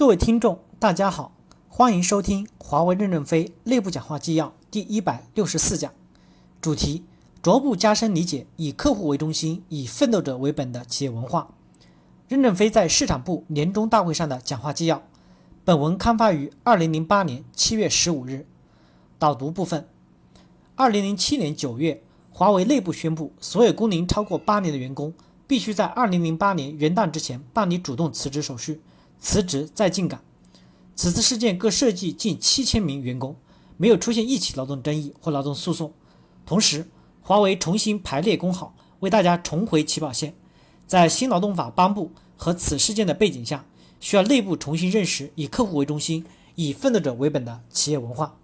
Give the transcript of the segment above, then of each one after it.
各位听众，大家好，欢迎收听华为任正非内部讲话纪要第一百六十四讲，主题：逐步加深理解以客户为中心、以奋斗者为本的企业文化。任正非在市场部年终大会上的讲话纪要。本文刊发于二零零八年七月十五日。导读部分：二零零七年九月，华为内部宣布，所有工龄超过八年的员工必须在二零零八年元旦之前办理主动辞职手续。辞职再进岗。此次事件各涉及近七千名员工，没有出现一起劳动争议或劳动诉讼。同时，华为重新排列工号，为大家重回起跑线。在新劳动法颁布和此事件的背景下，需要内部重新认识以客户为中心、以奋斗者为本的企业文化。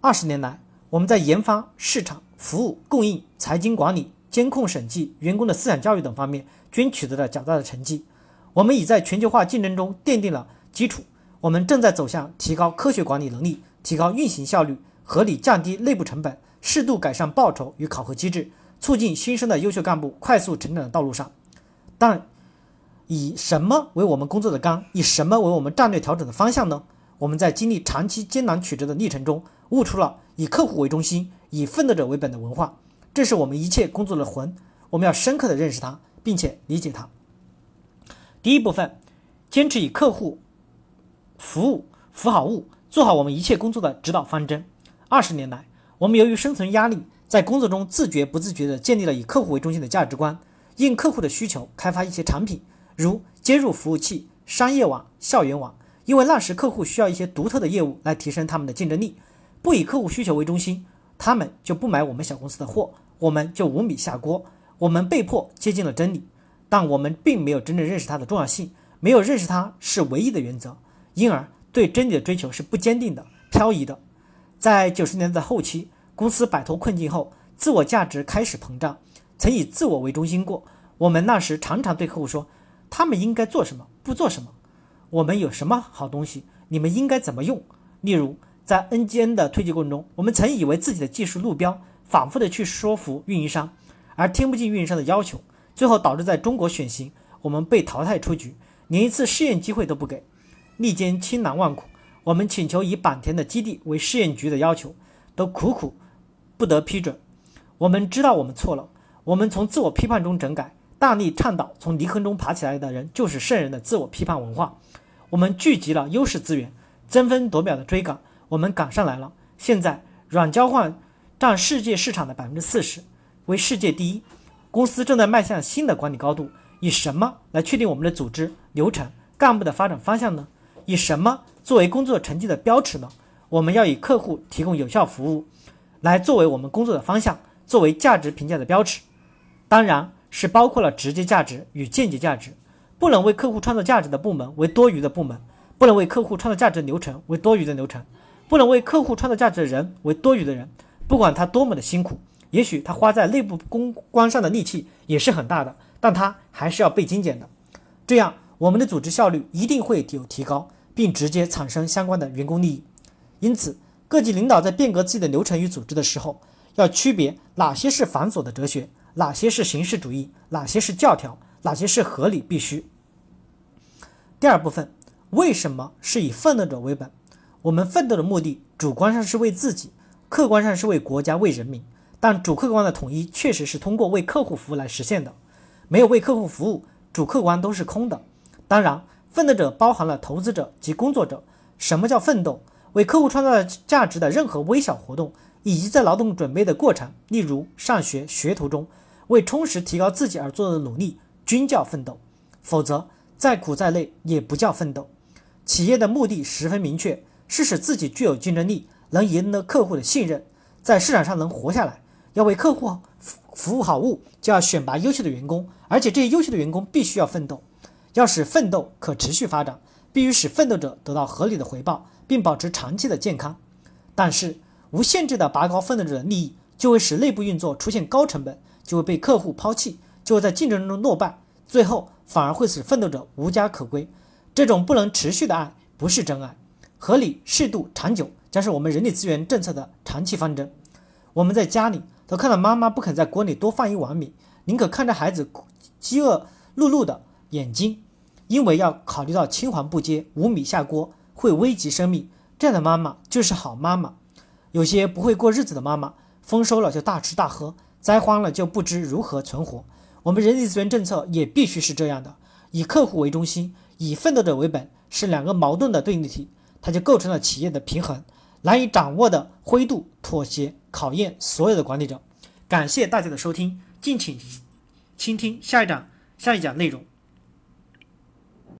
二十年来，我们在研发、市场、服务、供应、财经管理、监控审计、员工的思想教育等方面均取得了较大的成绩。我们已在全球化竞争中奠定了基础，我们正在走向提高科学管理能力、提高运行效率、合理降低内部成本、适度改善报酬与考核机制、促进新生的优秀干部快速成长的道路上。但以什么为我们工作的纲？以什么为我们战略调整的方向呢？我们在经历长期艰难曲折的历程中，悟出了以客户为中心、以奋斗者为本的文化，这是我们一切工作的魂。我们要深刻的认识它，并且理解它。第一部分，坚持以客户服务服好务，做好我们一切工作的指导方针。二十年来，我们由于生存压力，在工作中自觉不自觉地建立了以客户为中心的价值观，应客户的需求开发一些产品，如接入服务器、商业网、校园网。因为那时客户需要一些独特的业务来提升他们的竞争力，不以客户需求为中心，他们就不买我们小公司的货，我们就无米下锅，我们被迫接近了真理。但我们并没有真正认识它的重要性，没有认识它是唯一的原则，因而对真理的追求是不坚定的、漂移的。在九十年代后期，公司摆脱困境后，自我价值开始膨胀，曾以自我为中心过。我们那时常常对客户说：“他们应该做什么，不做什么。我们有什么好东西，你们应该怎么用。”例如，在 NGN 的推进过程中，我们曾以为自己的技术路标，反复的去说服运营商，而听不进运营商的要求。最后导致在中国选型，我们被淘汰出局，连一次试验机会都不给，历经千难万苦，我们请求以坂田的基地为试验局的要求，都苦苦不得批准。我们知道我们错了，我们从自我批判中整改，大力倡导从泥坑中爬起来的人就是圣人的自我批判文化。我们聚集了优势资源，争分夺秒的追赶，我们赶上来了。现在软交换占世界市场的百分之四十，为世界第一。公司正在迈向新的管理高度，以什么来确定我们的组织流程、干部的发展方向呢？以什么作为工作成绩的标尺呢？我们要以客户提供有效服务，来作为我们工作的方向，作为价值评价的标尺，当然是包括了直接价值与间接价值。不能为客户创造价值的部门为多余的部门，不能为客户创造价值的流程为多余的流程，不能为客户创造价值的人为多余的人，不管他多么的辛苦。也许他花在内部公关上的力气也是很大的，但他还是要被精简的。这样，我们的组织效率一定会有提高，并直接产生相关的员工利益。因此，各级领导在变革自己的流程与组织的时候，要区别哪些是繁琐的哲学，哪些是形式主义，哪些是教条，哪些是合理必须。第二部分，为什么是以奋斗者为本？我们奋斗的目的，主观上是为自己，客观上是为国家、为人民。但主客观的统一确实是通过为客户服务来实现的，没有为客户服务，主客观都是空的。当然，奋斗者包含了投资者及工作者。什么叫奋斗？为客户创造价值的任何微小活动，以及在劳动准备的过程，例如上学学徒中为充实提高自己而做的努力，均叫奋斗。否则，再苦再累也不叫奋斗。企业的目的十分明确，是使自己具有竞争力，能赢得客户的信任，在市场上能活下来。要为客户服务好物，就要选拔优秀的员工，而且这些优秀的员工必须要奋斗。要使奋斗可持续发展，必须使奋斗者得到合理的回报，并保持长期的健康。但是，无限制的拔高奋斗者的利益，就会使内部运作出现高成本，就会被客户抛弃，就会在竞争中落败，最后反而会使奋斗者无家可归。这种不能持续的爱，不是真爱。合理、适度、长久，将是我们人力资源政策的长期方针。我们在家里。都看到妈妈不肯在锅里多放一碗米，宁可看着孩子饥饿碌碌的眼睛，因为要考虑到青黄不接、无米下锅会危及生命，这样的妈妈就是好妈妈。有些不会过日子的妈妈，丰收了就大吃大喝，灾荒了就不知如何存活。我们人力资源政策也必须是这样的，以客户为中心，以奋斗者为本，是两个矛盾的对立体，它就构成了企业的平衡。难以掌握的灰度妥协，考验所有的管理者。感谢大家的收听，敬请倾听下一讲下一讲内容。